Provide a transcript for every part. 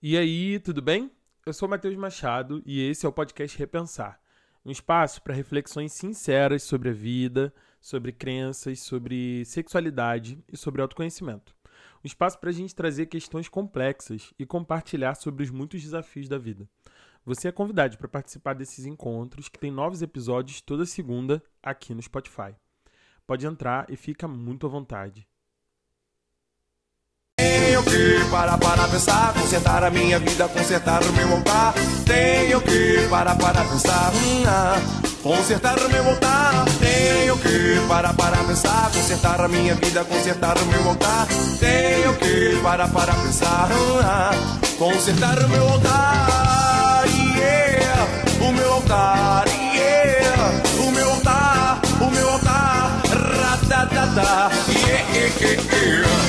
E aí, tudo bem? Eu sou Matheus Machado e esse é o podcast Repensar um espaço para reflexões sinceras sobre a vida, sobre crenças, sobre sexualidade e sobre autoconhecimento. Um espaço para a gente trazer questões complexas e compartilhar sobre os muitos desafios da vida. Você é convidado para participar desses encontros, que tem novos episódios toda segunda aqui no Spotify. Pode entrar e fica muito à vontade. Que parar para pensar, consertar a minha vida, consertar o meu altar. Tenho que parar para pensar, hum, ah, consertar o meu altar. Tenho que parar para pensar, consertar a minha vida, consertar o meu altar. Tenho que parar para pensar, hum, ah, consertar o meu altar. Yeah, o meu altar, yeah, o meu altar, o meu altar. Ratatata, yeah, yeah, yeah.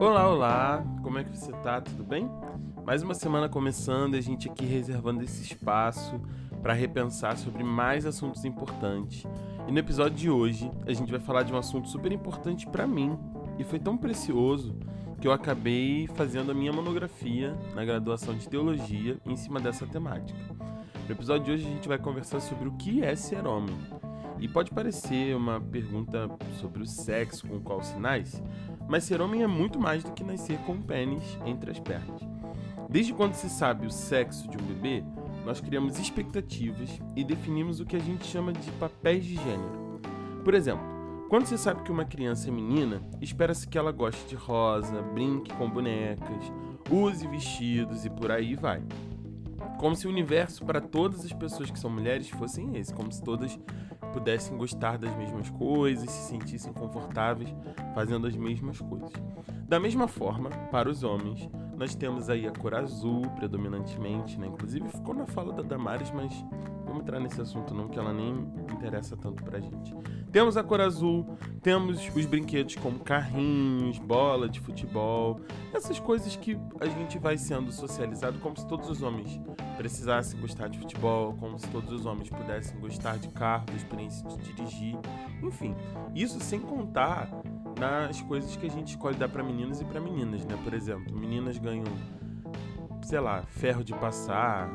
Olá, olá! Como é que você tá? Tudo bem? Mais uma semana começando e a gente aqui reservando esse espaço para repensar sobre mais assuntos importantes. E no episódio de hoje, a gente vai falar de um assunto super importante para mim e foi tão precioso que eu acabei fazendo a minha monografia na graduação de teologia em cima dessa temática. No episódio de hoje a gente vai conversar sobre o que é ser homem. E pode parecer uma pergunta sobre o sexo com quais sinais, mas ser homem é muito mais do que nascer com um pênis entre as pernas. Desde quando se sabe o sexo de um bebê, nós criamos expectativas e definimos o que a gente chama de papéis de gênero. Por exemplo, quando se sabe que uma criança é menina, espera-se que ela goste de rosa, brinque com bonecas, use vestidos e por aí vai. Como se o universo para todas as pessoas que são mulheres fossem esse, como se todas pudessem gostar das mesmas coisas, se sentissem confortáveis fazendo as mesmas coisas. Da mesma forma, para os homens, nós temos aí a cor azul predominantemente, né? Inclusive ficou na fala da Damares, mas vamos entrar nesse assunto não, que ela nem interessa tanto pra gente. Temos a cor azul, temos os brinquedos como carrinhos, bola de futebol, essas coisas que a gente vai sendo socializado como se todos os homens precisassem gostar de futebol, como se todos os homens pudessem gostar de carro, da experiência de dirigir, enfim. Isso sem contar nas coisas que a gente escolhe dar para meninos e para meninas, né? Por exemplo, meninas ganham, sei lá, ferro de passar,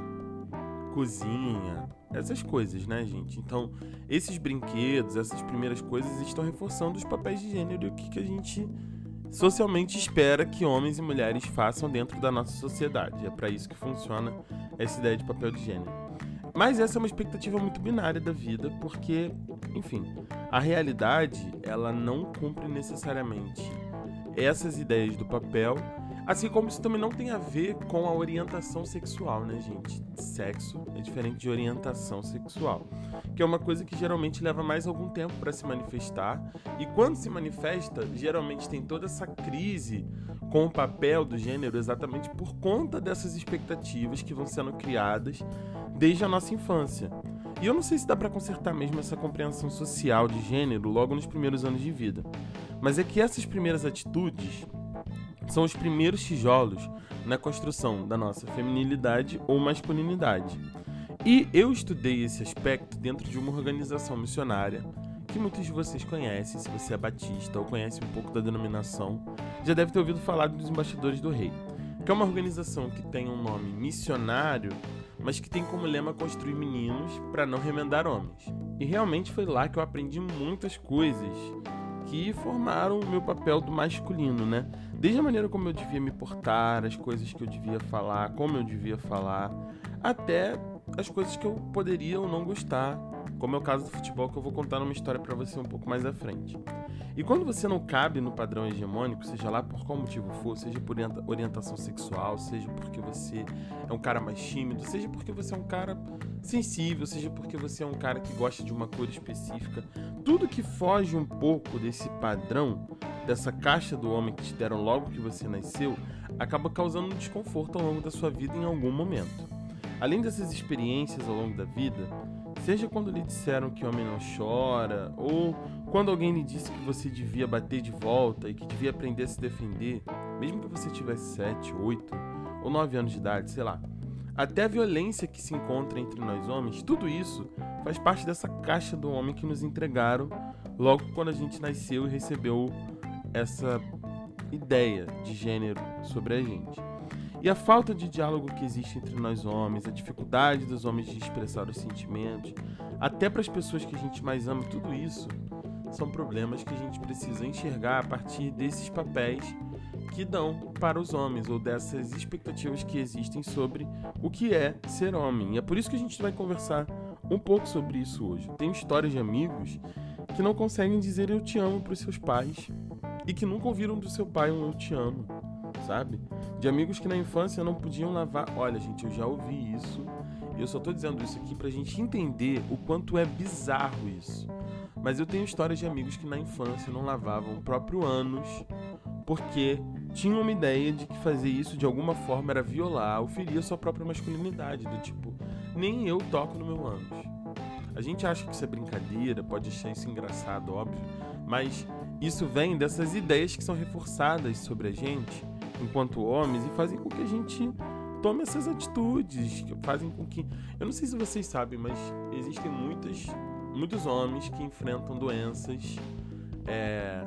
cozinha, essas coisas, né, gente? Então, esses brinquedos, essas primeiras coisas estão reforçando os papéis de gênero e o que, que a gente socialmente espera que homens e mulheres façam dentro da nossa sociedade. É para isso que funciona essa ideia de papel de gênero. Mas essa é uma expectativa muito binária da vida, porque, enfim, a realidade ela não cumpre necessariamente essas ideias do papel, assim como isso também não tem a ver com a orientação sexual, né, gente? Sexo é diferente de orientação sexual, que é uma coisa que geralmente leva mais algum tempo para se manifestar, e quando se manifesta, geralmente tem toda essa crise com o papel do gênero exatamente por conta dessas expectativas que vão sendo criadas desde a nossa infância. E eu não sei se dá para consertar mesmo essa compreensão social de gênero logo nos primeiros anos de vida. Mas é que essas primeiras atitudes são os primeiros tijolos na construção da nossa feminilidade ou masculinidade. E eu estudei esse aspecto dentro de uma organização missionária que muitos de vocês conhecem, se você é batista ou conhece um pouco da denominação, já deve ter ouvido falar dos Embaixadores do Rei, que é uma organização que tem um nome missionário mas que tem como lema construir meninos para não remendar homens. E realmente foi lá que eu aprendi muitas coisas que formaram o meu papel do masculino, né? Desde a maneira como eu devia me portar, as coisas que eu devia falar, como eu devia falar, até as coisas que eu poderia ou não gostar, como é o caso do futebol que eu vou contar numa história para você um pouco mais à frente. E quando você não cabe no padrão hegemônico, seja lá por qual motivo for, seja por orientação sexual, seja porque você é um cara mais tímido, seja porque você é um cara sensível, seja porque você é um cara que gosta de uma cor específica, tudo que foge um pouco desse padrão, dessa caixa do homem que te deram logo que você nasceu, acaba causando um desconforto ao longo da sua vida em algum momento. Além dessas experiências ao longo da vida, seja quando lhe disseram que homem não chora, ou quando alguém lhe disse que você devia bater de volta e que devia aprender a se defender, mesmo que você tivesse 7, 8 ou 9 anos de idade, sei lá. Até a violência que se encontra entre nós homens, tudo isso faz parte dessa caixa do homem que nos entregaram logo quando a gente nasceu e recebeu essa ideia de gênero sobre a gente. E a falta de diálogo que existe entre nós homens, a dificuldade dos homens de expressar os sentimentos, até para as pessoas que a gente mais ama, tudo isso são problemas que a gente precisa enxergar a partir desses papéis que dão para os homens ou dessas expectativas que existem sobre o que é ser homem. E é por isso que a gente vai conversar um pouco sobre isso hoje. Tenho histórias de amigos que não conseguem dizer eu te amo para os seus pais e que nunca ouviram do seu pai um eu te amo sabe? De amigos que na infância não podiam lavar. Olha, gente, eu já ouvi isso. E eu só tô dizendo isso aqui pra gente entender o quanto é bizarro isso. Mas eu tenho histórias de amigos que na infância não lavavam o próprio ânus porque tinham uma ideia de que fazer isso de alguma forma era violar ou ferir a sua própria masculinidade. Do tipo, nem eu toco no meu ânus. A gente acha que isso é brincadeira, pode achar isso engraçado, óbvio, mas isso vem dessas ideias que são reforçadas sobre a gente enquanto homens e fazem com que a gente tome essas atitudes, fazem com que. Eu não sei se vocês sabem, mas existem muitas, muitos homens que enfrentam doenças é,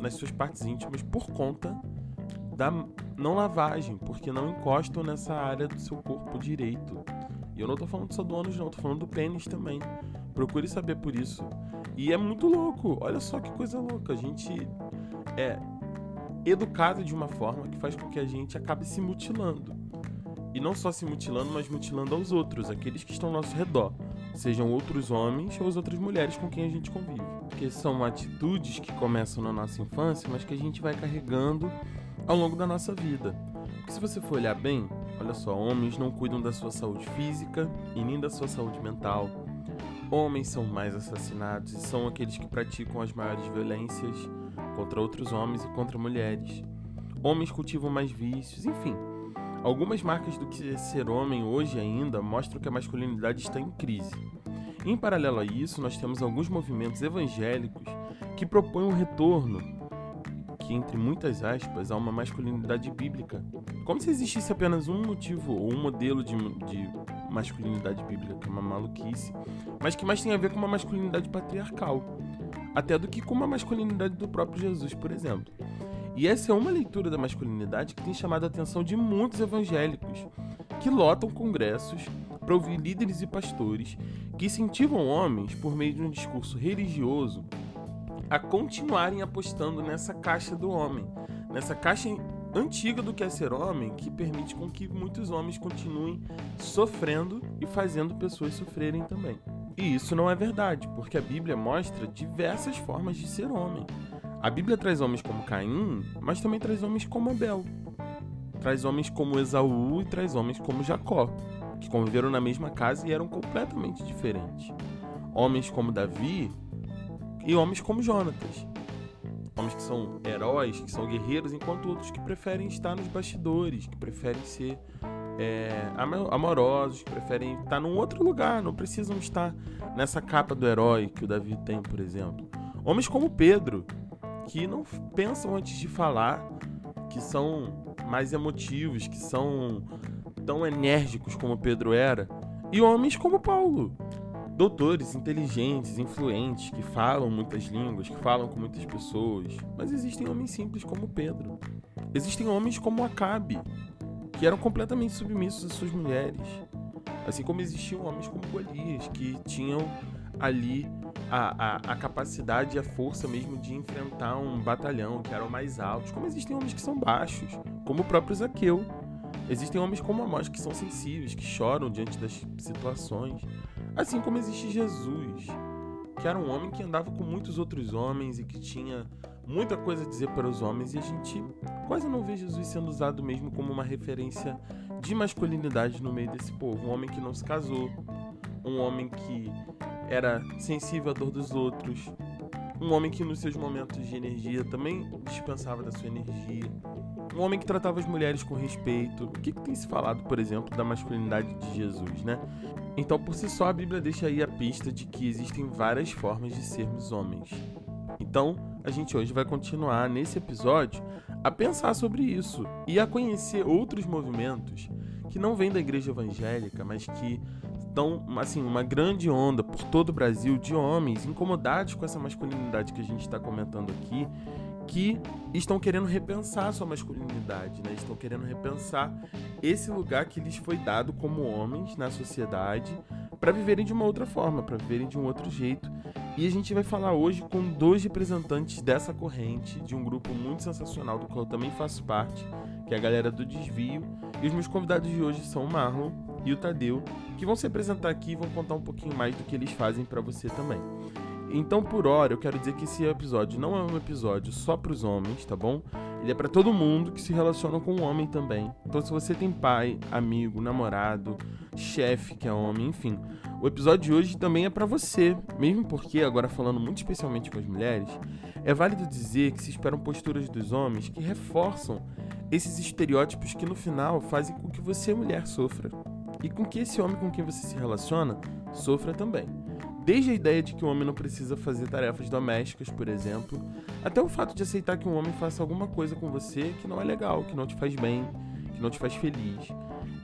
nas suas partes íntimas por conta da não lavagem, porque não encostam nessa área do seu corpo direito. E eu não tô falando só do ânus, não, tô falando do pênis também. Procure saber por isso. E é muito louco, olha só que coisa louca. A gente é educado de uma forma que faz com que a gente acabe se mutilando. E não só se mutilando, mas mutilando aos outros, aqueles que estão ao nosso redor, sejam outros homens ou as outras mulheres com quem a gente convive. Porque são atitudes que começam na nossa infância, mas que a gente vai carregando ao longo da nossa vida. Porque se você for olhar bem, olha só, homens não cuidam da sua saúde física e nem da sua saúde mental. Homens são mais assassinados e são aqueles que praticam as maiores violências contra outros homens e contra mulheres. Homens cultivam mais vícios, enfim. Algumas marcas do que é ser homem hoje ainda mostram que a masculinidade está em crise. Em paralelo a isso, nós temos alguns movimentos evangélicos que propõem um retorno, que entre muitas aspas, a uma masculinidade bíblica. Como se existisse apenas um motivo ou um modelo de, de masculinidade bíblica, que é uma maluquice, mas que mais tem a ver com uma masculinidade patriarcal até do que com uma masculinidade do próprio Jesus, por exemplo. E essa é uma leitura da masculinidade que tem chamado a atenção de muitos evangélicos, que lotam congressos para ouvir líderes e pastores que incentivam homens, por meio de um discurso religioso, a continuarem apostando nessa caixa do homem, nessa caixa antiga do que é ser homem, que permite com que muitos homens continuem sofrendo e fazendo pessoas sofrerem também. E isso não é verdade, porque a Bíblia mostra diversas formas de ser homem. A Bíblia traz homens como Caim, mas também traz homens como Abel. Traz homens como Esaú e traz homens como Jacó, que conviveram na mesma casa e eram completamente diferentes. Homens como Davi e homens como Jonatas. Homens que são heróis, que são guerreiros, enquanto outros que preferem estar nos bastidores, que preferem ser é, amorosos, que preferem estar num outro lugar, não precisam estar nessa capa do herói que o Davi tem, por exemplo. Homens como Pedro, que não pensam antes de falar, que são mais emotivos, que são tão enérgicos como Pedro era, e homens como Paulo, doutores inteligentes, influentes, que falam muitas línguas, que falam com muitas pessoas. Mas existem homens simples como Pedro. Existem homens como Acabe, que eram completamente submissos às suas mulheres. Assim como existiam homens como Golias, que tinham ali a, a, a, capacidade e a força mesmo de enfrentar um batalhão, que eram mais altos. Como existem homens que são baixos, como o próprio Zaqueu. Existem homens como Amós que são sensíveis, que choram diante das situações. Assim como existe Jesus, que era um homem que andava com muitos outros homens e que tinha muita coisa a dizer para os homens e a gente quase não vê Jesus sendo usado mesmo como uma referência de masculinidade no meio desse povo. Um homem que não se casou, um homem que era sensível à dor dos outros, um homem que nos seus momentos de energia também dispensava da sua energia, um homem que tratava as mulheres com respeito. O que, que tem se falado, por exemplo, da masculinidade de Jesus, né? Então, por si só, a Bíblia deixa aí a pista de que existem várias formas de sermos homens. Então, a gente hoje vai continuar nesse episódio a pensar sobre isso e a conhecer outros movimentos que não vêm da igreja evangélica, mas que Então, assim, uma grande onda por todo o Brasil de homens incomodados com essa masculinidade que a gente está comentando aqui, que estão querendo repensar sua masculinidade, né? Estão querendo repensar esse lugar que lhes foi dado como homens na sociedade para viverem de uma outra forma, para viverem de um outro jeito. E a gente vai falar hoje com dois representantes dessa corrente, de um grupo muito sensacional do qual eu também faço parte, que é a galera do Desvio. E os meus convidados de hoje são o Marlon e o Tadeu, que vão se apresentar aqui e vão contar um pouquinho mais do que eles fazem para você também. Então, por hora, eu quero dizer que esse episódio não é um episódio só para os homens, tá bom? Ele é para todo mundo que se relaciona com o homem também. Então, se você tem pai, amigo, namorado, chefe que é homem, enfim, o episódio de hoje também é para você, mesmo porque agora falando muito especialmente com as mulheres, é válido dizer que se esperam posturas dos homens que reforçam esses estereótipos que no final fazem com que você, mulher, sofra e com que esse homem com quem você se relaciona sofra também. Desde a ideia de que o homem não precisa fazer tarefas domésticas, por exemplo, até o fato de aceitar que um homem faça alguma coisa com você que não é legal, que não te faz bem, que não te faz feliz.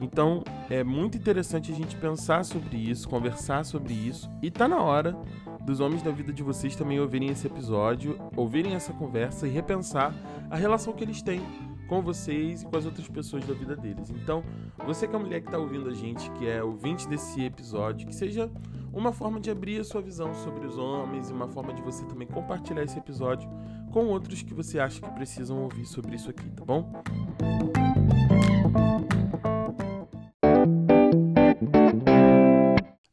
Então, é muito interessante a gente pensar sobre isso, conversar sobre isso, e tá na hora dos homens da vida de vocês também ouvirem esse episódio, ouvirem essa conversa e repensar a relação que eles têm com vocês e com as outras pessoas da vida deles. Então, você que é a mulher que está ouvindo a gente, que é ouvinte desse episódio, que seja uma forma de abrir a sua visão sobre os homens e uma forma de você também compartilhar esse episódio com outros que você acha que precisam ouvir sobre isso aqui, tá bom?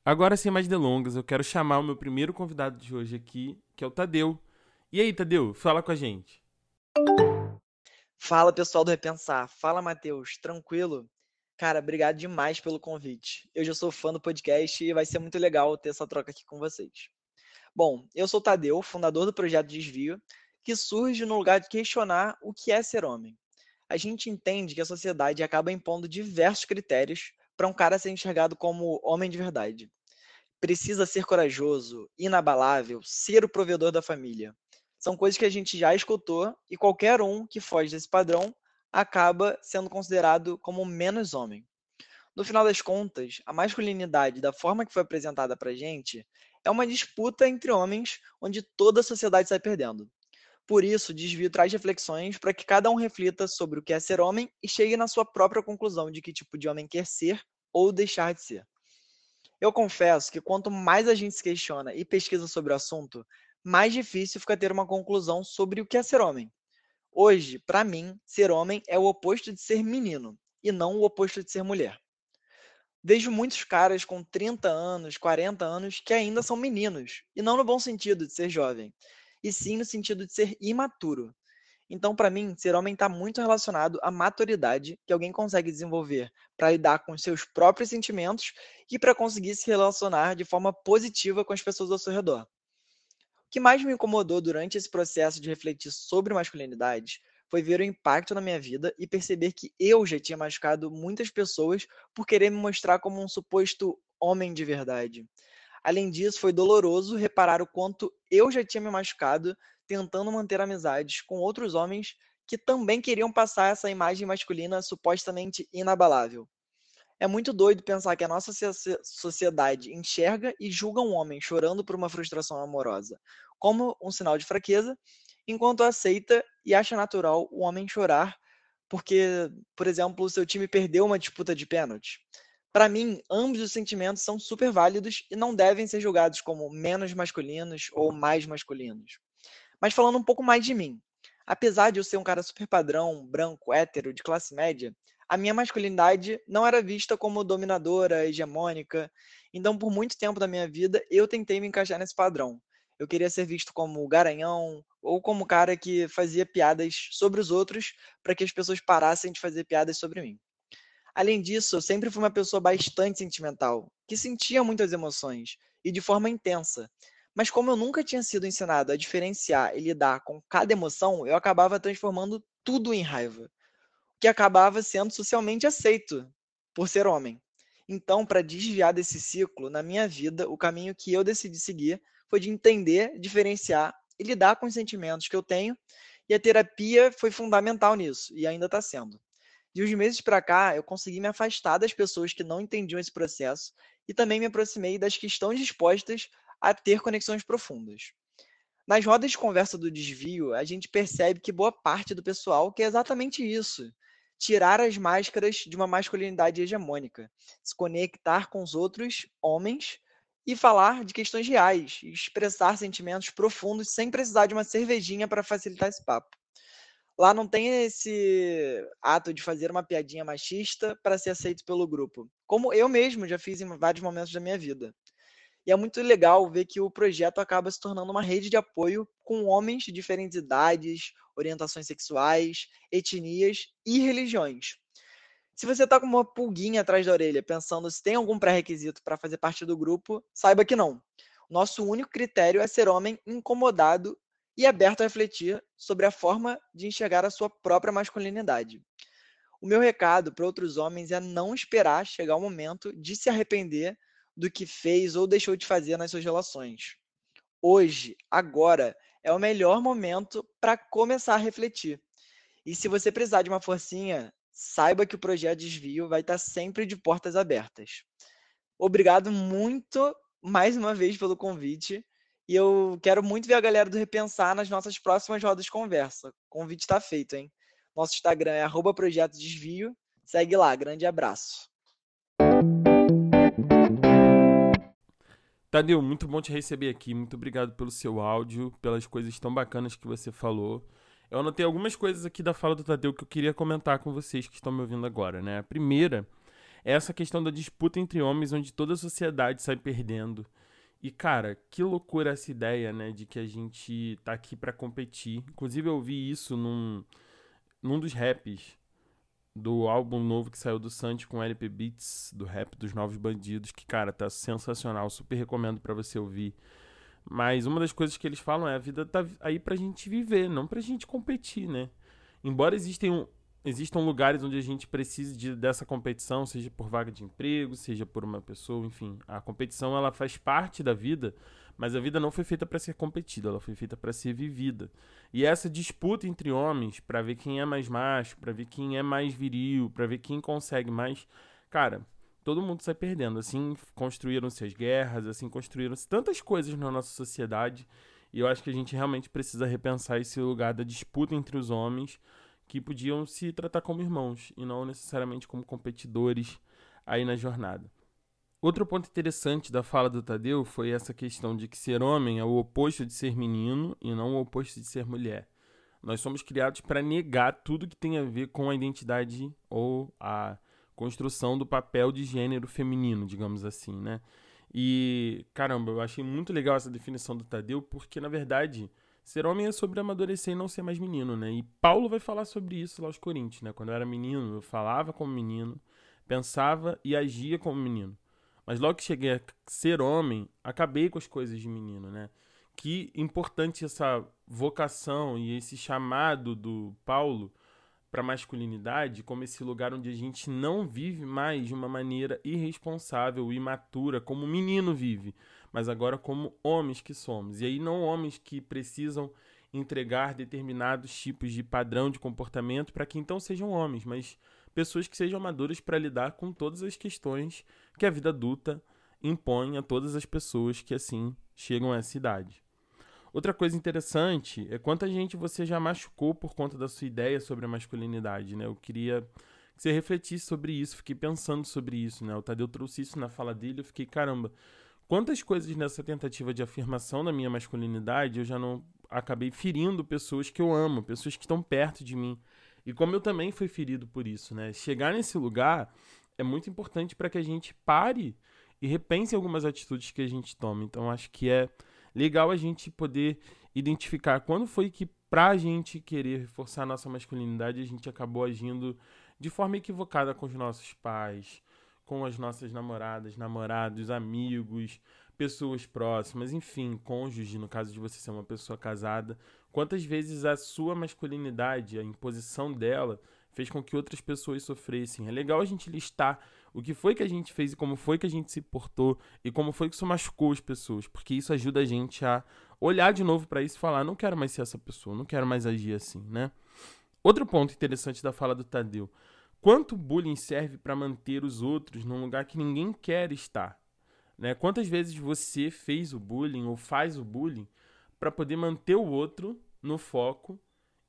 Agora, sem mais delongas, eu quero chamar o meu primeiro convidado de hoje aqui, que é o Tadeu. E aí, Tadeu, fala com a gente. Fala pessoal do Repensar, fala Matheus, tranquilo? Cara, obrigado demais pelo convite. Eu já sou fã do podcast e vai ser muito legal ter essa troca aqui com vocês. Bom, eu sou o Tadeu, fundador do projeto Desvio, que surge no lugar de questionar o que é ser homem. A gente entende que a sociedade acaba impondo diversos critérios para um cara ser enxergado como homem de verdade. Precisa ser corajoso, inabalável, ser o provedor da família são coisas que a gente já escutou e qualquer um que foge desse padrão acaba sendo considerado como menos homem. No final das contas, a masculinidade, da forma que foi apresentada para a gente, é uma disputa entre homens onde toda a sociedade sai perdendo. Por isso, o desvio traz reflexões para que cada um reflita sobre o que é ser homem e chegue na sua própria conclusão de que tipo de homem quer ser ou deixar de ser. Eu confesso que quanto mais a gente se questiona e pesquisa sobre o assunto, mais difícil fica ter uma conclusão sobre o que é ser homem. Hoje, para mim, ser homem é o oposto de ser menino e não o oposto de ser mulher. Vejo muitos caras com 30 anos, 40 anos que ainda são meninos, e não no bom sentido de ser jovem, e sim no sentido de ser imaturo. Então, para mim, ser homem está muito relacionado à maturidade que alguém consegue desenvolver para lidar com seus próprios sentimentos e para conseguir se relacionar de forma positiva com as pessoas ao seu redor que mais me incomodou durante esse processo de refletir sobre masculinidade foi ver o impacto na minha vida e perceber que eu já tinha machucado muitas pessoas por querer me mostrar como um suposto homem de verdade. Além disso, foi doloroso reparar o quanto eu já tinha me machucado tentando manter amizades com outros homens que também queriam passar essa imagem masculina supostamente inabalável. É muito doido pensar que a nossa sociedade enxerga e julga um homem chorando por uma frustração amorosa como um sinal de fraqueza, enquanto aceita e acha natural o homem chorar porque, por exemplo, o seu time perdeu uma disputa de pênalti. Para mim, ambos os sentimentos são super válidos e não devem ser julgados como menos masculinos ou mais masculinos. Mas falando um pouco mais de mim, apesar de eu ser um cara super padrão, branco, hétero, de classe média, a minha masculinidade não era vista como dominadora, hegemônica. Então, por muito tempo da minha vida, eu tentei me encaixar nesse padrão. Eu queria ser visto como garanhão ou como cara que fazia piadas sobre os outros para que as pessoas parassem de fazer piadas sobre mim. Além disso, eu sempre fui uma pessoa bastante sentimental, que sentia muitas emoções e de forma intensa. Mas como eu nunca tinha sido ensinado a diferenciar e lidar com cada emoção, eu acabava transformando tudo em raiva que acabava sendo socialmente aceito por ser homem. Então, para desviar desse ciclo, na minha vida, o caminho que eu decidi seguir foi de entender, diferenciar e lidar com os sentimentos que eu tenho, e a terapia foi fundamental nisso, e ainda está sendo. De uns meses para cá, eu consegui me afastar das pessoas que não entendiam esse processo e também me aproximei das que estão dispostas a ter conexões profundas. Nas rodas de conversa do desvio, a gente percebe que boa parte do pessoal quer exatamente isso: tirar as máscaras de uma masculinidade hegemônica, se conectar com os outros homens e falar de questões reais, expressar sentimentos profundos sem precisar de uma cervejinha para facilitar esse papo. Lá não tem esse ato de fazer uma piadinha machista para ser aceito pelo grupo, como eu mesmo já fiz em vários momentos da minha vida. E é muito legal ver que o projeto acaba se tornando uma rede de apoio com homens de diferentes idades, orientações sexuais, etnias e religiões. Se você está com uma pulguinha atrás da orelha, pensando se tem algum pré-requisito para fazer parte do grupo, saiba que não. Nosso único critério é ser homem incomodado e aberto a refletir sobre a forma de enxergar a sua própria masculinidade. O meu recado para outros homens é não esperar chegar o momento de se arrepender do que fez ou deixou de fazer nas suas relações. Hoje, agora, é o melhor momento para começar a refletir. E se você precisar de uma forcinha, saiba que o projeto Desvio vai estar sempre de portas abertas. Obrigado muito mais uma vez pelo convite. E eu quero muito ver a galera do Repensar nas nossas próximas rodas de conversa. Convite está feito, hein? Nosso Instagram é arroba Projeto Desvio. Segue lá, grande abraço. Tadeu, muito bom te receber aqui. Muito obrigado pelo seu áudio, pelas coisas tão bacanas que você falou. Eu anotei algumas coisas aqui da fala do Tadeu que eu queria comentar com vocês que estão me ouvindo agora, né? A primeira é essa questão da disputa entre homens, onde toda a sociedade sai perdendo. E, cara, que loucura essa ideia, né? De que a gente tá aqui para competir. Inclusive, eu vi isso num, num dos raps do álbum novo que saiu do Santi com LP Beats, do rap dos Novos Bandidos, que, cara, tá sensacional. Super recomendo para você ouvir. Mas uma das coisas que eles falam é a vida tá aí pra gente viver, não pra gente competir, né? Embora existem, existam lugares onde a gente precise de, dessa competição, seja por vaga de emprego, seja por uma pessoa, enfim, a competição ela faz parte da vida, mas a vida não foi feita para ser competida, ela foi feita para ser vivida. E essa disputa entre homens para ver quem é mais macho, para ver quem é mais viril, para ver quem consegue mais, cara, todo mundo sai perdendo. Assim construíram-se as guerras, assim construíram-se tantas coisas na nossa sociedade. E eu acho que a gente realmente precisa repensar esse lugar da disputa entre os homens que podiam se tratar como irmãos e não necessariamente como competidores aí na jornada. Outro ponto interessante da fala do Tadeu foi essa questão de que ser homem é o oposto de ser menino e não o oposto de ser mulher. Nós somos criados para negar tudo que tem a ver com a identidade ou a construção do papel de gênero feminino, digamos assim, né? E, caramba, eu achei muito legal essa definição do Tadeu, porque, na verdade, ser homem é sobre amadurecer e não ser mais menino, né? E Paulo vai falar sobre isso lá aos Coríntios, né? Quando eu era menino, eu falava como menino, pensava e agia como menino. Mas logo que cheguei a ser homem, acabei com as coisas de menino, né? Que importante essa vocação e esse chamado do Paulo para masculinidade como esse lugar onde a gente não vive mais de uma maneira irresponsável imatura como o menino vive, mas agora como homens que somos. E aí não homens que precisam entregar determinados tipos de padrão de comportamento para que então sejam homens, mas pessoas que sejam maduras para lidar com todas as questões que a vida adulta impõe a todas as pessoas que assim chegam a essa idade. Outra coisa interessante é quanta gente você já machucou por conta da sua ideia sobre a masculinidade, né? Eu queria que você refletisse sobre isso, fiquei pensando sobre isso, né? O Tadeu trouxe isso na fala dele, eu fiquei, caramba, quantas coisas nessa tentativa de afirmação da minha masculinidade eu já não acabei ferindo pessoas que eu amo, pessoas que estão perto de mim. E como eu também fui ferido por isso, né? Chegar nesse lugar é muito importante para que a gente pare e repense algumas atitudes que a gente toma. Então acho que é legal a gente poder identificar quando foi que pra gente querer reforçar a nossa masculinidade a gente acabou agindo de forma equivocada com os nossos pais, com as nossas namoradas, namorados, amigos, pessoas próximas, enfim, cônjuge, no caso de você ser uma pessoa casada. Quantas vezes a sua masculinidade, a imposição dela, fez com que outras pessoas sofressem? É legal a gente listar o que foi que a gente fez e como foi que a gente se portou e como foi que isso machucou as pessoas, porque isso ajuda a gente a olhar de novo para isso e falar: não quero mais ser essa pessoa, não quero mais agir assim, né? Outro ponto interessante da fala do Tadeu: quanto bullying serve para manter os outros num lugar que ninguém quer estar? Né? Quantas vezes você fez o bullying ou faz o bullying para poder manter o outro no foco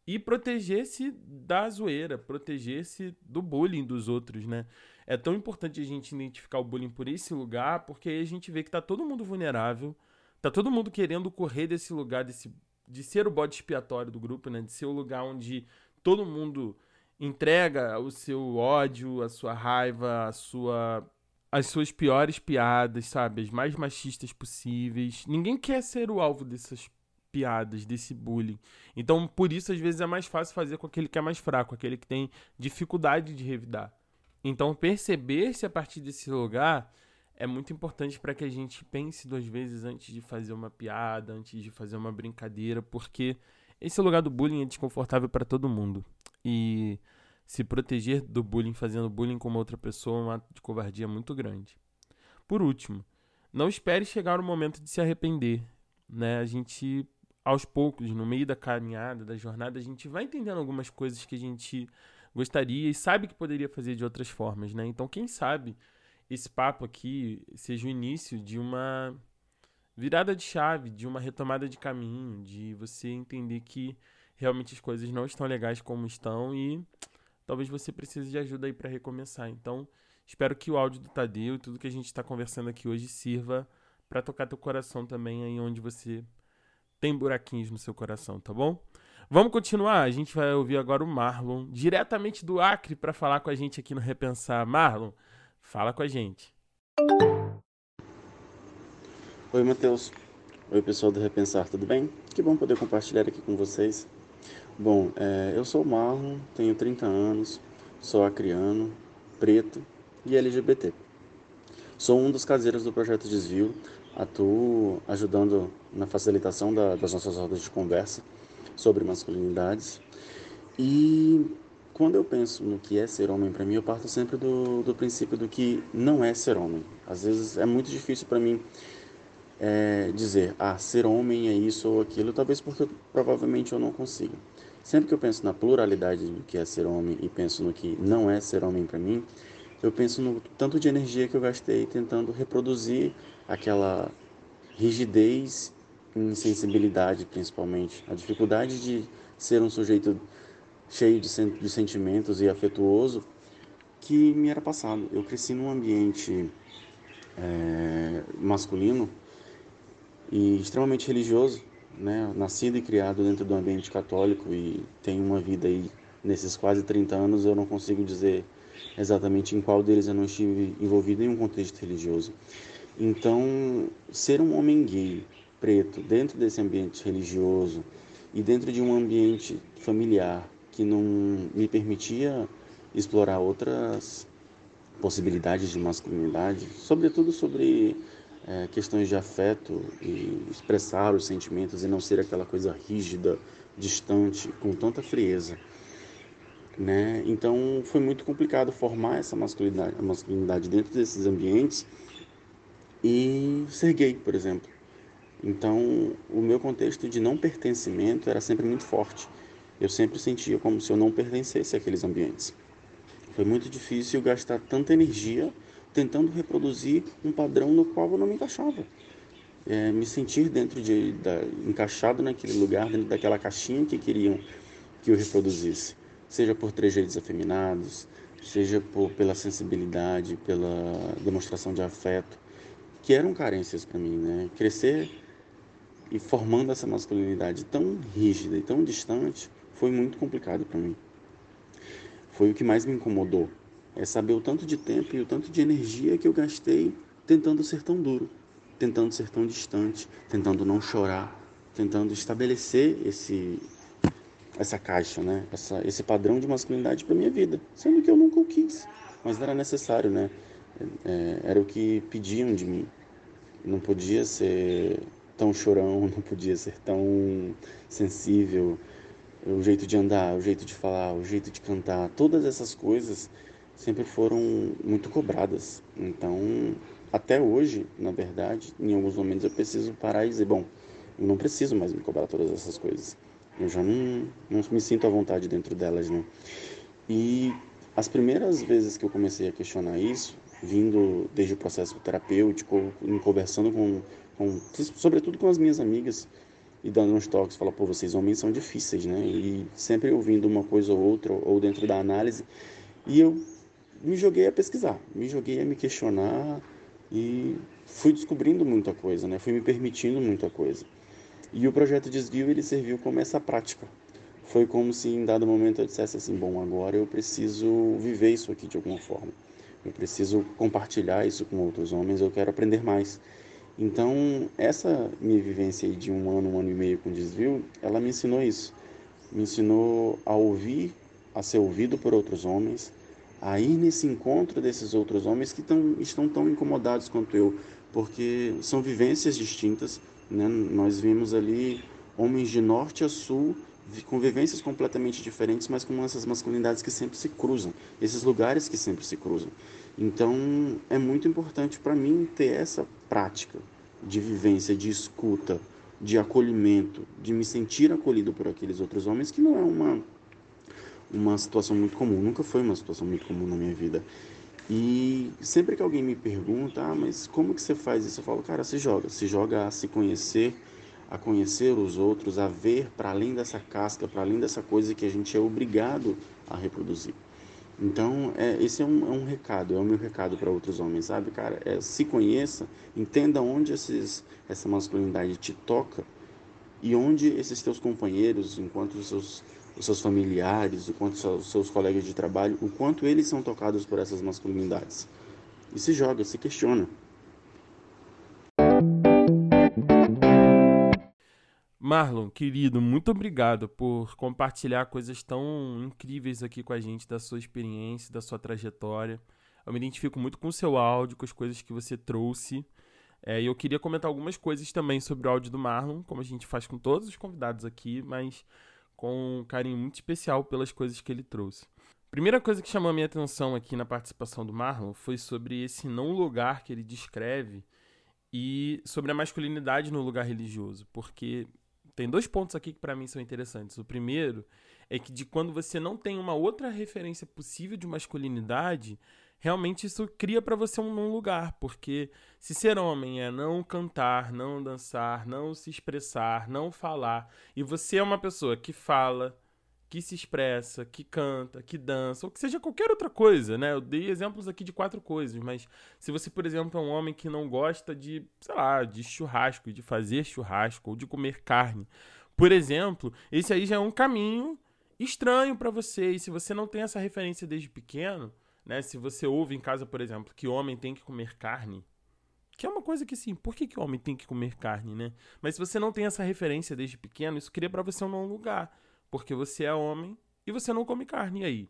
e proteger-se da zoeira, proteger-se do bullying dos outros, né? É tão importante a gente identificar o bullying por esse lugar, porque aí a gente vê que tá todo mundo vulnerável, tá todo mundo querendo correr desse lugar, desse, de ser o bode expiatório do grupo, né? De ser o lugar onde todo mundo entrega o seu ódio, a sua raiva, a sua as suas piores piadas, sabe? As mais machistas possíveis. Ninguém quer ser o alvo dessas piadas, desse bullying. Então, por isso, às vezes, é mais fácil fazer com aquele que é mais fraco, aquele que tem dificuldade de revidar. Então, perceber-se a partir desse lugar é muito importante para que a gente pense duas vezes antes de fazer uma piada, antes de fazer uma brincadeira, porque esse lugar do bullying é desconfortável para todo mundo. E se proteger do bullying fazendo bullying com uma outra pessoa é um ato de covardia muito grande. Por último, não espere chegar o momento de se arrepender. Né? A gente aos poucos, no meio da caminhada, da jornada, a gente vai entendendo algumas coisas que a gente gostaria e sabe que poderia fazer de outras formas, né? Então, quem sabe esse papo aqui seja o início de uma virada de chave, de uma retomada de caminho, de você entender que realmente as coisas não estão legais como estão e talvez você precise de ajuda aí para recomeçar. Então, espero que o áudio do Tadeu e tudo que a gente está conversando aqui hoje sirva para tocar teu coração também aí onde você tem buraquinhos no seu coração, tá bom? Vamos continuar? A gente vai ouvir agora o Marlon, diretamente do Acre, para falar com a gente aqui no Repensar. Marlon, fala com a gente. Oi, Matheus. Oi, pessoal do Repensar, tudo bem? Que bom poder compartilhar aqui com vocês. Bom, é, eu sou o Marlon, tenho 30 anos, sou acriano, preto e LGBT. Sou um dos caseiros do projeto Desvio, atuo ajudando na facilitação da, das nossas rodas de conversa sobre masculinidades. E quando eu penso no que é ser homem para mim, eu parto sempre do, do princípio do que não é ser homem. Às vezes é muito difícil para mim é, dizer, ah, ser homem é isso ou aquilo, talvez porque provavelmente eu não consiga. Sempre que eu penso na pluralidade do que é ser homem e penso no que não é ser homem para mim, eu penso no tanto de energia que eu gastei tentando reproduzir aquela rigidez insensibilidade principalmente, a dificuldade de ser um sujeito cheio de, de sentimentos e afetuoso que me era passado. Eu cresci num ambiente é, masculino e extremamente religioso, né? Nascido e criado dentro do ambiente católico e tenho uma vida aí nesses quase 30 anos, eu não consigo dizer exatamente em qual deles eu não estive envolvido em um contexto religioso. Então, ser um homem gay preto dentro desse ambiente religioso e dentro de um ambiente familiar que não me permitia explorar outras possibilidades de masculinidade, sobretudo sobre é, questões de afeto e expressar os sentimentos e não ser aquela coisa rígida, distante, com tanta frieza. Né? Então foi muito complicado formar essa masculinidade, masculinidade dentro desses ambientes e ser gay, por exemplo. Então, o meu contexto de não pertencimento era sempre muito forte. Eu sempre sentia como se eu não pertencesse àqueles ambientes. Foi muito difícil gastar tanta energia tentando reproduzir um padrão no qual eu não me encaixava. É, me sentir dentro de da, encaixado naquele lugar, dentro daquela caixinha que queriam que eu reproduzisse, seja por trejeitos afeminados, seja por pela sensibilidade, pela demonstração de afeto, que eram carências para mim, né? Crescer e formando essa masculinidade tão rígida e tão distante foi muito complicado para mim. Foi o que mais me incomodou, é saber o tanto de tempo e o tanto de energia que eu gastei tentando ser tão duro, tentando ser tão distante, tentando não chorar, tentando estabelecer esse essa caixa, né? Essa, esse padrão de masculinidade para minha vida, sendo que eu nunca o quis, mas era necessário, né? É, era o que pediam de mim. Não podia ser tão chorão, não podia ser tão sensível. O jeito de andar, o jeito de falar, o jeito de cantar, todas essas coisas sempre foram muito cobradas. Então, até hoje, na verdade, em alguns momentos eu preciso parar e dizer: bom, eu não preciso mais me cobrar todas essas coisas. Eu já não, não me sinto à vontade dentro delas, né? E as primeiras vezes que eu comecei a questionar isso, vindo desde o processo terapêutico, conversando com, com, sobretudo com as minhas amigas e dando uns toques, fala, pô, vocês homens são difíceis, né? E sempre ouvindo uma coisa ou outra, ou dentro da análise, e eu me joguei a pesquisar, me joguei a me questionar e fui descobrindo muita coisa, né? Fui me permitindo muita coisa. E o projeto Desvio ele serviu como essa prática. Foi como se em dado momento eu dissesse assim, bom, agora eu preciso viver isso aqui de alguma forma. Eu preciso compartilhar isso com outros homens, eu quero aprender mais. Então, essa minha vivência de um ano, um ano e meio com desvio, ela me ensinou isso. Me ensinou a ouvir, a ser ouvido por outros homens, a ir nesse encontro desses outros homens que tão, estão tão incomodados quanto eu, porque são vivências distintas. Né? Nós vimos ali homens de norte a sul com vivências completamente diferentes, mas com essas masculinidades que sempre se cruzam, esses lugares que sempre se cruzam. Então, é muito importante para mim ter essa prática de vivência, de escuta, de acolhimento, de me sentir acolhido por aqueles outros homens, que não é uma uma situação muito comum, nunca foi uma situação muito comum na minha vida. E sempre que alguém me pergunta, ah, mas como que você faz isso? Eu falo, cara, se joga, se joga a se conhecer, a conhecer os outros, a ver para além dessa casca, para além dessa coisa que a gente é obrigado a reproduzir. Então, é, esse é um, é um recado, é o meu recado para outros homens, sabe, cara? É, se conheça, entenda onde esses, essa masculinidade te toca e onde esses teus companheiros, enquanto os seus, os seus familiares, enquanto os seus colegas de trabalho, o quanto eles são tocados por essas masculinidades. E se joga, se questiona. Marlon, querido, muito obrigado por compartilhar coisas tão incríveis aqui com a gente, da sua experiência, da sua trajetória. Eu me identifico muito com o seu áudio, com as coisas que você trouxe. É, e eu queria comentar algumas coisas também sobre o áudio do Marlon, como a gente faz com todos os convidados aqui, mas com um carinho muito especial pelas coisas que ele trouxe. Primeira coisa que chamou a minha atenção aqui na participação do Marlon foi sobre esse não lugar que ele descreve e sobre a masculinidade no lugar religioso, porque tem dois pontos aqui que para mim são interessantes. O primeiro é que de quando você não tem uma outra referência possível de masculinidade, realmente isso cria para você um, lugar, porque se ser homem é não cantar, não dançar, não se expressar, não falar, e você é uma pessoa que fala, que se expressa, que canta, que dança, ou que seja qualquer outra coisa, né? Eu dei exemplos aqui de quatro coisas, mas se você, por exemplo, é um homem que não gosta de, sei lá, de churrasco, de fazer churrasco ou de comer carne, por exemplo, esse aí já é um caminho estranho para você. E se você não tem essa referência desde pequeno, né? Se você ouve em casa, por exemplo, que homem tem que comer carne, que é uma coisa que, sim, por que, que homem tem que comer carne, né? Mas se você não tem essa referência desde pequeno, isso cria para você um não lugar porque você é homem e você não come carne aí.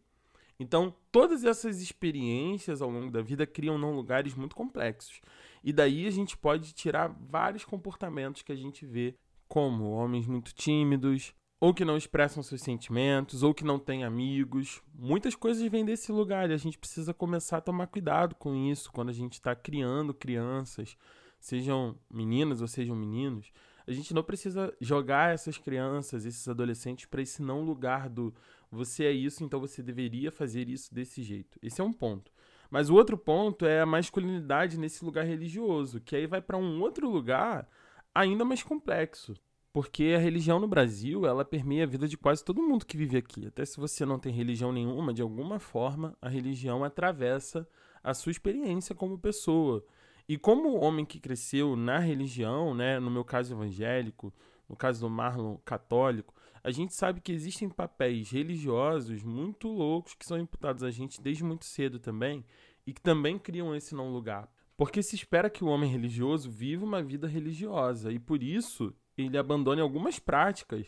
Então, todas essas experiências ao longo da vida criam não lugares muito complexos. E daí a gente pode tirar vários comportamentos que a gente vê, como homens muito tímidos, ou que não expressam seus sentimentos, ou que não têm amigos. Muitas coisas vêm desse lugar e a gente precisa começar a tomar cuidado com isso quando a gente está criando crianças, sejam meninas ou sejam meninos a gente não precisa jogar essas crianças, esses adolescentes, para esse não lugar do você é isso, então você deveria fazer isso desse jeito. Esse é um ponto. Mas o outro ponto é a masculinidade nesse lugar religioso, que aí vai para um outro lugar ainda mais complexo. Porque a religião no Brasil, ela permeia a vida de quase todo mundo que vive aqui. Até se você não tem religião nenhuma, de alguma forma, a religião atravessa a sua experiência como pessoa. E como homem que cresceu na religião, né, no meu caso evangélico, no caso do Marlon católico, a gente sabe que existem papéis religiosos muito loucos que são imputados a gente desde muito cedo também e que também criam esse não lugar. Porque se espera que o homem religioso viva uma vida religiosa e por isso ele abandone algumas práticas,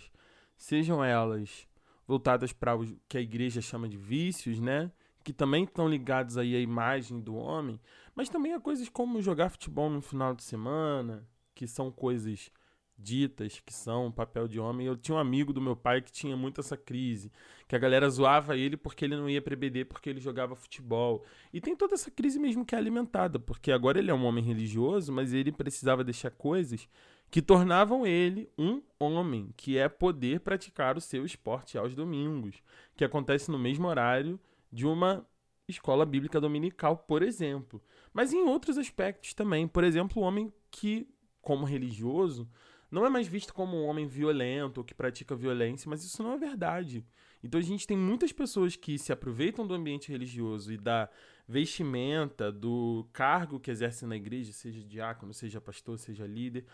sejam elas voltadas para o que a igreja chama de vícios, né? Que também estão ligados aí à imagem do homem, mas também há coisas como jogar futebol no final de semana, que são coisas ditas, que são papel de homem. Eu tinha um amigo do meu pai que tinha muito essa crise, que a galera zoava ele porque ele não ia para EBD porque ele jogava futebol. E tem toda essa crise mesmo que é alimentada, porque agora ele é um homem religioso, mas ele precisava deixar coisas que tornavam ele um homem, que é poder praticar o seu esporte aos domingos, que acontece no mesmo horário de uma escola bíblica dominical, por exemplo. Mas em outros aspectos também. Por exemplo, o homem que, como religioso, não é mais visto como um homem violento ou que pratica violência, mas isso não é verdade. Então a gente tem muitas pessoas que se aproveitam do ambiente religioso e da vestimenta, do cargo que exerce na igreja, seja diácono, seja pastor, seja líder,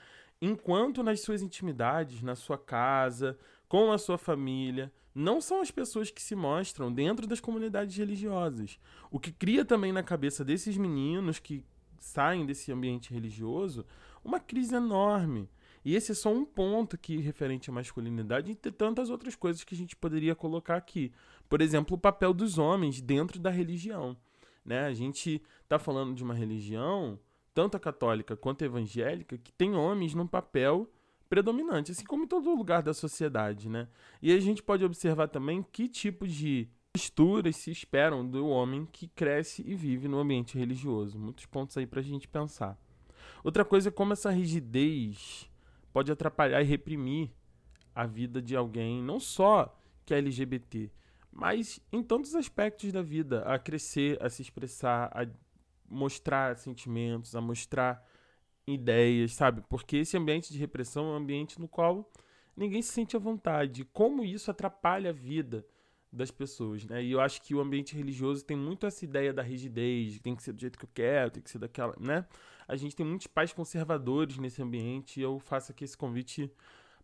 enquanto nas suas intimidades, na sua casa, com a sua família, não são as pessoas que se mostram dentro das comunidades religiosas. O que cria também na cabeça desses meninos que saem desse ambiente religioso uma crise enorme. E esse é só um ponto aqui referente à masculinidade, entre tantas outras coisas que a gente poderia colocar aqui. Por exemplo, o papel dos homens dentro da religião. Né? A gente está falando de uma religião, tanto a católica quanto a evangélica, que tem homens num papel predominante, assim como em todo lugar da sociedade. Né? E a gente pode observar também que tipo de posturas se esperam do homem que cresce e vive no ambiente religioso. Muitos pontos aí para a gente pensar. Outra coisa é como essa rigidez pode atrapalhar e reprimir a vida de alguém, não só que é LGBT, mas em tantos aspectos da vida, a crescer, a se expressar, a mostrar sentimentos, a mostrar ideias, sabe? Porque esse ambiente de repressão é um ambiente no qual ninguém se sente à vontade. Como isso atrapalha a vida das pessoas, né? E eu acho que o ambiente religioso tem muito essa ideia da rigidez, tem que ser do jeito que eu quero, tem que ser daquela, né? A gente tem muitos pais conservadores nesse ambiente e eu faço aqui esse convite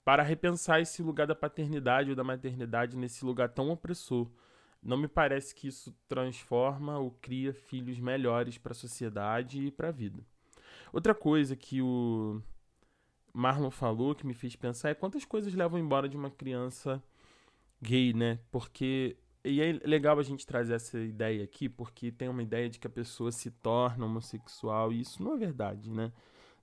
para repensar esse lugar da paternidade ou da maternidade nesse lugar tão opressor. Não me parece que isso transforma ou cria filhos melhores para a sociedade e para a vida. Outra coisa que o Marlon falou que me fez pensar é quantas coisas levam embora de uma criança gay, né? Porque e é legal a gente trazer essa ideia aqui, porque tem uma ideia de que a pessoa se torna homossexual, e isso não é verdade, né?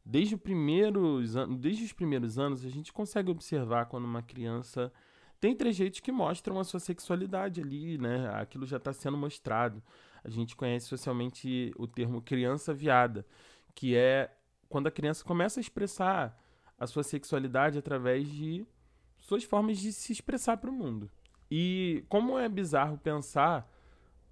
Desde, primeiros, desde os primeiros anos, a gente consegue observar quando uma criança tem trejeitos que mostram a sua sexualidade ali, né? Aquilo já está sendo mostrado. A gente conhece socialmente o termo criança viada, que é quando a criança começa a expressar a sua sexualidade através de suas formas de se expressar para o mundo. E como é bizarro pensar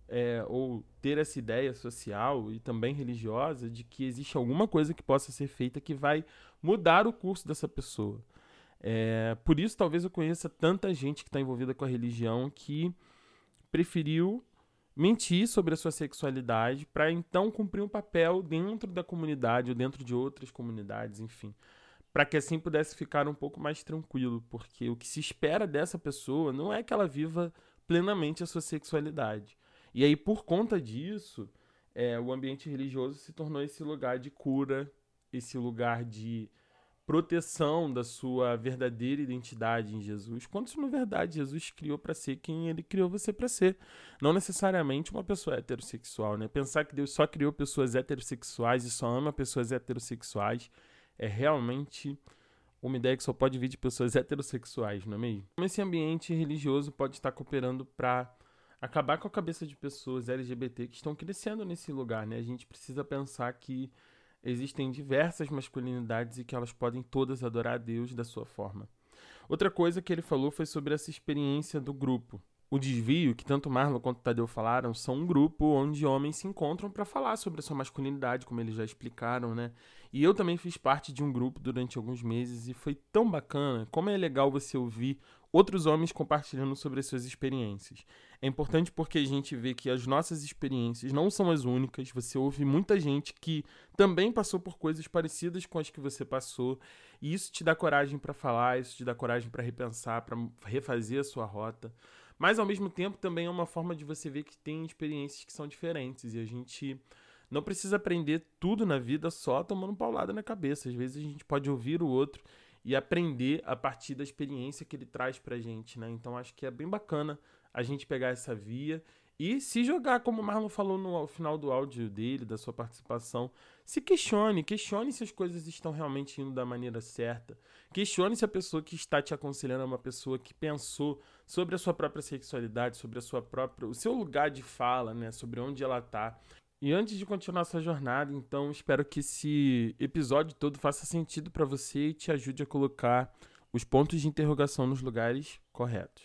é, ou ter essa ideia social e também religiosa de que existe alguma coisa que possa ser feita que vai mudar o curso dessa pessoa. É, por isso, talvez eu conheça tanta gente que está envolvida com a religião que preferiu mentir sobre a sua sexualidade para então cumprir um papel dentro da comunidade ou dentro de outras comunidades, enfim. Para que assim pudesse ficar um pouco mais tranquilo, porque o que se espera dessa pessoa não é que ela viva plenamente a sua sexualidade. E aí, por conta disso, é, o ambiente religioso se tornou esse lugar de cura, esse lugar de proteção da sua verdadeira identidade em Jesus, quando na verdade, Jesus criou para ser quem ele criou você para ser. Não necessariamente uma pessoa heterossexual, né? Pensar que Deus só criou pessoas heterossexuais e só ama pessoas heterossexuais é realmente uma ideia que só pode vir de pessoas heterossexuais, não é mesmo? Esse ambiente religioso pode estar cooperando para acabar com a cabeça de pessoas LGBT que estão crescendo nesse lugar, né? A gente precisa pensar que existem diversas masculinidades e que elas podem todas adorar a Deus da sua forma. Outra coisa que ele falou foi sobre essa experiência do grupo. O desvio, que tanto Marlon quanto Tadeu falaram, são um grupo onde homens se encontram para falar sobre a sua masculinidade, como eles já explicaram, né? E eu também fiz parte de um grupo durante alguns meses e foi tão bacana. Como é legal você ouvir outros homens compartilhando sobre as suas experiências. É importante porque a gente vê que as nossas experiências não são as únicas. Você ouve muita gente que também passou por coisas parecidas com as que você passou, e isso te dá coragem para falar, isso te dá coragem para repensar, para refazer a sua rota. Mas ao mesmo tempo também é uma forma de você ver que tem experiências que são diferentes e a gente não precisa aprender tudo na vida só tomando paulada na cabeça. Às vezes a gente pode ouvir o outro e aprender a partir da experiência que ele traz pra gente, né? Então acho que é bem bacana a gente pegar essa via e se jogar, como o Marlon falou no final do áudio dele, da sua participação, se questione, questione se as coisas estão realmente indo da maneira certa. Questione se a pessoa que está te aconselhando é uma pessoa que pensou sobre a sua própria sexualidade, sobre a sua própria, o seu lugar de fala, né, sobre onde ela está. E antes de continuar essa jornada, então, espero que esse episódio todo faça sentido para você e te ajude a colocar os pontos de interrogação nos lugares corretos.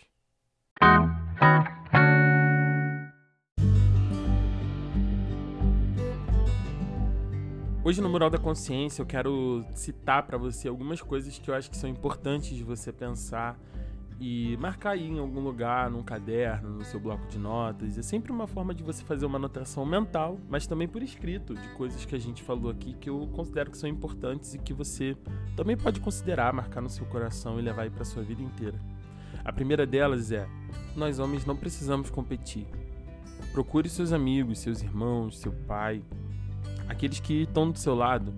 Hoje no Mural da Consciência eu quero citar para você algumas coisas que eu acho que são importantes de você pensar e marcar aí em algum lugar, num caderno, no seu bloco de notas. É sempre uma forma de você fazer uma anotação mental, mas também por escrito, de coisas que a gente falou aqui que eu considero que são importantes e que você também pode considerar, marcar no seu coração e levar aí para sua vida inteira. A primeira delas é: nós homens não precisamos competir. Procure seus amigos, seus irmãos, seu pai, aqueles que estão do seu lado,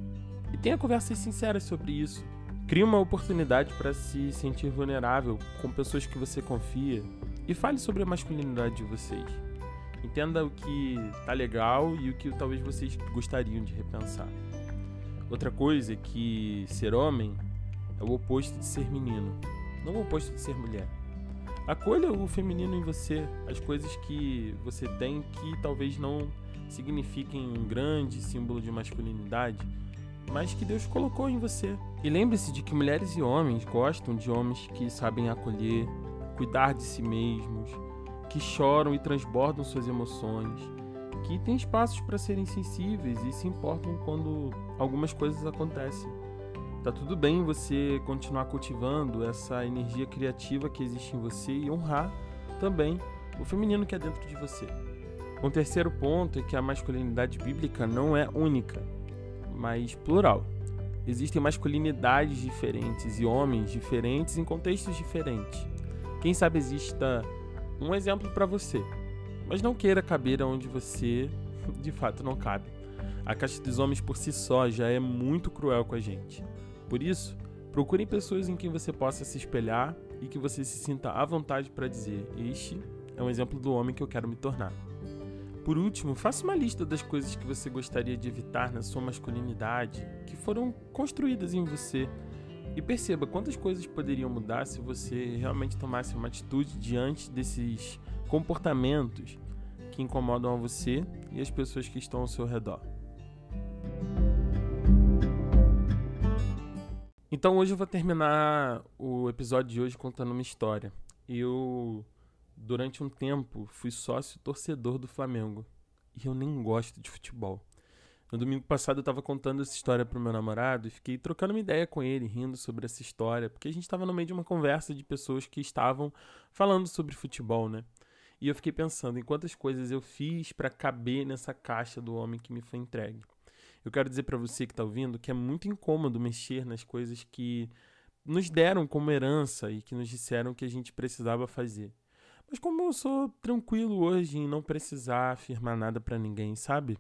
e tenha conversas sinceras sobre isso. Crie uma oportunidade para se sentir vulnerável com pessoas que você confia e fale sobre a masculinidade de vocês. Entenda o que tá legal e o que talvez vocês gostariam de repensar. Outra coisa é que ser homem é o oposto de ser menino, não o oposto de ser mulher. Acolha o feminino em você, as coisas que você tem que talvez não signifiquem um grande símbolo de masculinidade, mas que Deus colocou em você. E lembre-se de que mulheres e homens gostam de homens que sabem acolher, cuidar de si mesmos, que choram e transbordam suas emoções, que têm espaços para serem sensíveis e se importam quando algumas coisas acontecem. Tá tudo bem você continuar cultivando essa energia criativa que existe em você e honrar também o feminino que é dentro de você. Um terceiro ponto é que a masculinidade bíblica não é única, mas plural. Existem masculinidades diferentes e homens diferentes em contextos diferentes. Quem sabe exista um exemplo para você, mas não queira caber onde você de fato não cabe. A caixa dos homens por si só já é muito cruel com a gente. Por isso, procurem pessoas em quem você possa se espelhar e que você se sinta à vontade para dizer: Este é um exemplo do homem que eu quero me tornar. Por último, faça uma lista das coisas que você gostaria de evitar na sua masculinidade, que foram construídas em você, e perceba quantas coisas poderiam mudar se você realmente tomasse uma atitude diante desses comportamentos que incomodam a você e as pessoas que estão ao seu redor. Então hoje eu vou terminar o episódio de hoje contando uma história. Eu durante um tempo, fui sócio torcedor do Flamengo. E eu nem gosto de futebol. No domingo passado eu estava contando essa história pro meu namorado e fiquei trocando uma ideia com ele, rindo sobre essa história, porque a gente estava no meio de uma conversa de pessoas que estavam falando sobre futebol, né? E eu fiquei pensando em quantas coisas eu fiz para caber nessa caixa do homem que me foi entregue. Eu quero dizer para você que está ouvindo que é muito incômodo mexer nas coisas que nos deram como herança e que nos disseram que a gente precisava fazer. Mas como eu sou tranquilo hoje em não precisar afirmar nada para ninguém, sabe?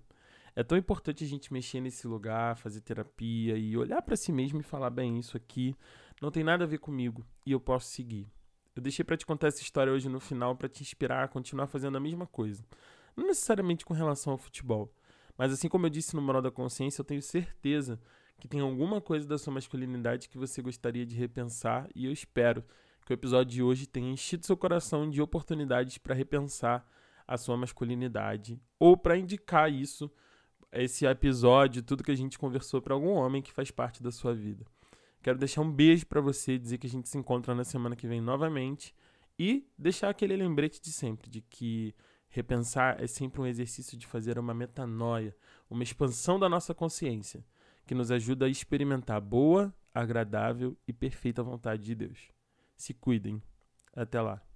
É tão importante a gente mexer nesse lugar, fazer terapia e olhar para si mesmo e falar bem, isso aqui não tem nada a ver comigo e eu posso seguir. Eu deixei para te contar essa história hoje no final para te inspirar a continuar fazendo a mesma coisa. Não necessariamente com relação ao futebol, mas assim como eu disse no Moral da Consciência, eu tenho certeza que tem alguma coisa da sua masculinidade que você gostaria de repensar e eu espero que o episódio de hoje tenha enchido seu coração de oportunidades para repensar a sua masculinidade ou para indicar isso, esse episódio, tudo que a gente conversou para algum homem que faz parte da sua vida. Quero deixar um beijo para você, dizer que a gente se encontra na semana que vem novamente e deixar aquele lembrete de sempre de que repensar é sempre um exercício de fazer uma metanoia, uma expansão da nossa consciência, que nos ajuda a experimentar boa, agradável e perfeita vontade de Deus. Se cuidem. Até lá.